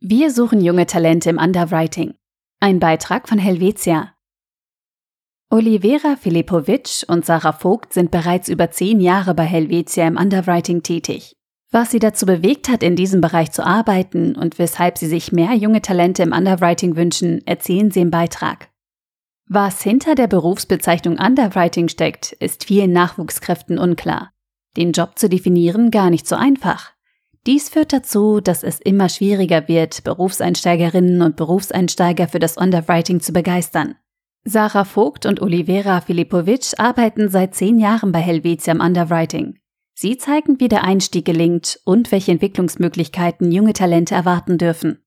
Wir suchen junge Talente im Underwriting. Ein Beitrag von Helvetia. Olivera Filipovic und Sarah Vogt sind bereits über zehn Jahre bei Helvetia im Underwriting tätig. Was sie dazu bewegt hat, in diesem Bereich zu arbeiten und weshalb sie sich mehr junge Talente im Underwriting wünschen, erzählen sie im Beitrag. Was hinter der Berufsbezeichnung Underwriting steckt, ist vielen Nachwuchskräften unklar. Den Job zu definieren gar nicht so einfach. Dies führt dazu, dass es immer schwieriger wird, Berufseinsteigerinnen und Berufseinsteiger für das Underwriting zu begeistern. Sarah Vogt und Olivera Filipovic arbeiten seit zehn Jahren bei Helvetia im Underwriting. Sie zeigen, wie der Einstieg gelingt und welche Entwicklungsmöglichkeiten junge Talente erwarten dürfen.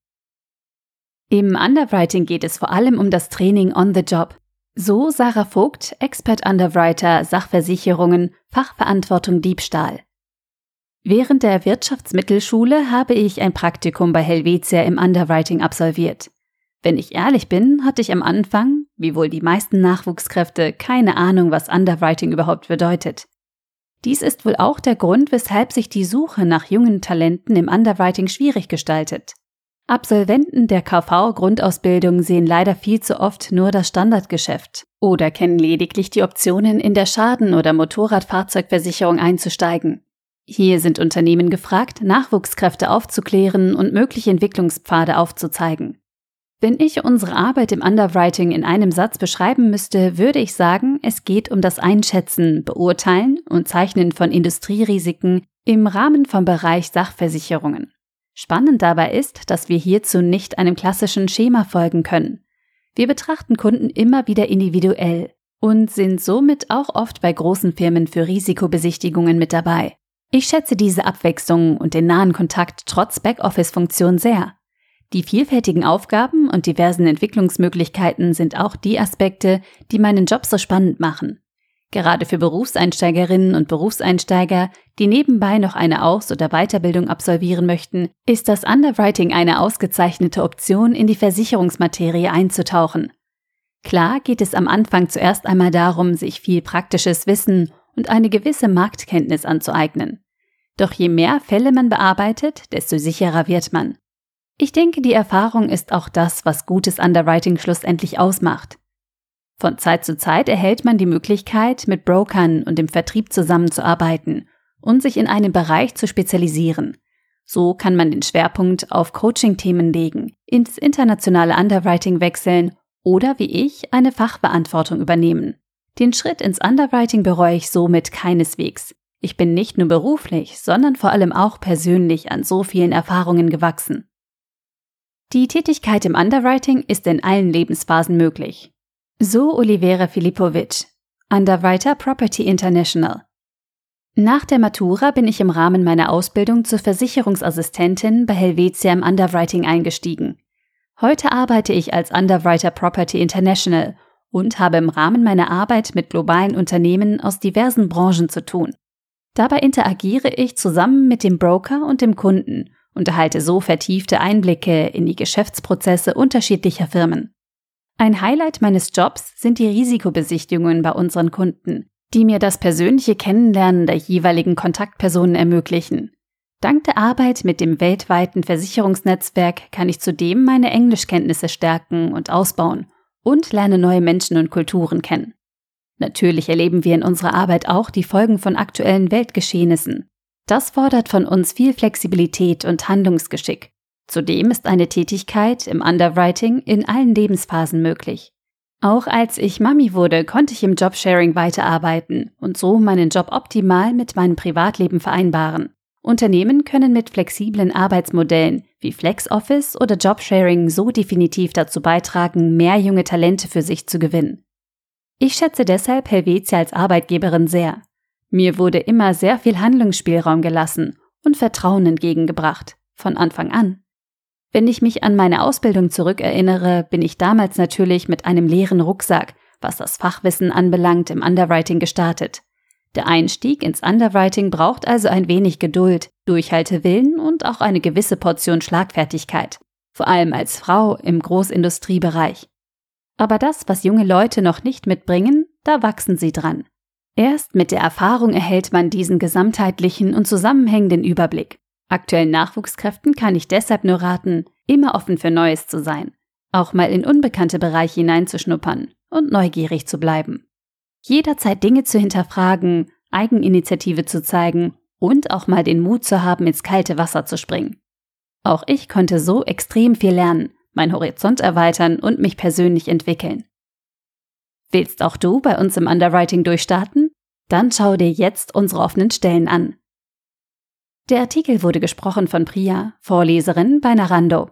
Im Underwriting geht es vor allem um das Training on the Job. So Sarah Vogt, Expert Underwriter, Sachversicherungen, Fachverantwortung Diebstahl. Während der Wirtschaftsmittelschule habe ich ein Praktikum bei Helvetia im Underwriting absolviert. Wenn ich ehrlich bin, hatte ich am Anfang, wie wohl die meisten Nachwuchskräfte, keine Ahnung, was Underwriting überhaupt bedeutet. Dies ist wohl auch der Grund, weshalb sich die Suche nach jungen Talenten im Underwriting schwierig gestaltet. Absolventen der KV-Grundausbildung sehen leider viel zu oft nur das Standardgeschäft oder kennen lediglich die Optionen, in der Schaden- oder Motorradfahrzeugversicherung einzusteigen. Hier sind Unternehmen gefragt, Nachwuchskräfte aufzuklären und mögliche Entwicklungspfade aufzuzeigen. Wenn ich unsere Arbeit im Underwriting in einem Satz beschreiben müsste, würde ich sagen, es geht um das Einschätzen, Beurteilen und Zeichnen von Industrierisiken im Rahmen vom Bereich Sachversicherungen. Spannend dabei ist, dass wir hierzu nicht einem klassischen Schema folgen können. Wir betrachten Kunden immer wieder individuell und sind somit auch oft bei großen Firmen für Risikobesichtigungen mit dabei. Ich schätze diese Abwechslung und den nahen Kontakt trotz Backoffice-Funktion sehr. Die vielfältigen Aufgaben und diversen Entwicklungsmöglichkeiten sind auch die Aspekte, die meinen Job so spannend machen. Gerade für Berufseinsteigerinnen und Berufseinsteiger, die nebenbei noch eine Aus- oder Weiterbildung absolvieren möchten, ist das Underwriting eine ausgezeichnete Option, in die Versicherungsmaterie einzutauchen. Klar geht es am Anfang zuerst einmal darum, sich viel praktisches Wissen und eine gewisse Marktkenntnis anzueignen. Doch je mehr Fälle man bearbeitet, desto sicherer wird man. Ich denke, die Erfahrung ist auch das, was gutes Underwriting schlussendlich ausmacht. Von Zeit zu Zeit erhält man die Möglichkeit, mit Brokern und dem Vertrieb zusammenzuarbeiten und sich in einem Bereich zu spezialisieren. So kann man den Schwerpunkt auf Coaching-Themen legen, ins internationale Underwriting wechseln oder wie ich eine Fachbeantwortung übernehmen. Den Schritt ins Underwriting bereue ich somit keineswegs. Ich bin nicht nur beruflich, sondern vor allem auch persönlich an so vielen Erfahrungen gewachsen. Die Tätigkeit im Underwriting ist in allen Lebensphasen möglich. So Olivera Filipovic, Underwriter Property International. Nach der Matura bin ich im Rahmen meiner Ausbildung zur Versicherungsassistentin bei Helvetia im Underwriting eingestiegen. Heute arbeite ich als Underwriter Property International und habe im Rahmen meiner Arbeit mit globalen Unternehmen aus diversen Branchen zu tun. Dabei interagiere ich zusammen mit dem Broker und dem Kunden und erhalte so vertiefte Einblicke in die Geschäftsprozesse unterschiedlicher Firmen. Ein Highlight meines Jobs sind die Risikobesichtigungen bei unseren Kunden, die mir das persönliche Kennenlernen der jeweiligen Kontaktpersonen ermöglichen. Dank der Arbeit mit dem weltweiten Versicherungsnetzwerk kann ich zudem meine Englischkenntnisse stärken und ausbauen und lerne neue Menschen und Kulturen kennen. Natürlich erleben wir in unserer Arbeit auch die Folgen von aktuellen Weltgeschehnissen. Das fordert von uns viel Flexibilität und Handlungsgeschick. Zudem ist eine Tätigkeit im Underwriting in allen Lebensphasen möglich. Auch als ich Mami wurde, konnte ich im Jobsharing weiterarbeiten und so meinen Job optimal mit meinem Privatleben vereinbaren. Unternehmen können mit flexiblen Arbeitsmodellen wie FlexOffice oder Jobsharing so definitiv dazu beitragen, mehr junge Talente für sich zu gewinnen. Ich schätze deshalb Helvetia als Arbeitgeberin sehr. Mir wurde immer sehr viel Handlungsspielraum gelassen und Vertrauen entgegengebracht, von Anfang an. Wenn ich mich an meine Ausbildung zurückerinnere, bin ich damals natürlich mit einem leeren Rucksack, was das Fachwissen anbelangt, im Underwriting gestartet. Der Einstieg ins Underwriting braucht also ein wenig Geduld, Durchhaltewillen und auch eine gewisse Portion Schlagfertigkeit, vor allem als Frau im Großindustriebereich. Aber das, was junge Leute noch nicht mitbringen, da wachsen sie dran. Erst mit der Erfahrung erhält man diesen gesamtheitlichen und zusammenhängenden Überblick. Aktuellen Nachwuchskräften kann ich deshalb nur raten, immer offen für Neues zu sein, auch mal in unbekannte Bereiche hineinzuschnuppern und neugierig zu bleiben. Jederzeit Dinge zu hinterfragen, Eigeninitiative zu zeigen und auch mal den Mut zu haben, ins kalte Wasser zu springen. Auch ich konnte so extrem viel lernen, mein Horizont erweitern und mich persönlich entwickeln. Willst auch du bei uns im Underwriting durchstarten? Dann schau dir jetzt unsere offenen Stellen an. Der Artikel wurde gesprochen von Priya, Vorleserin bei Narando.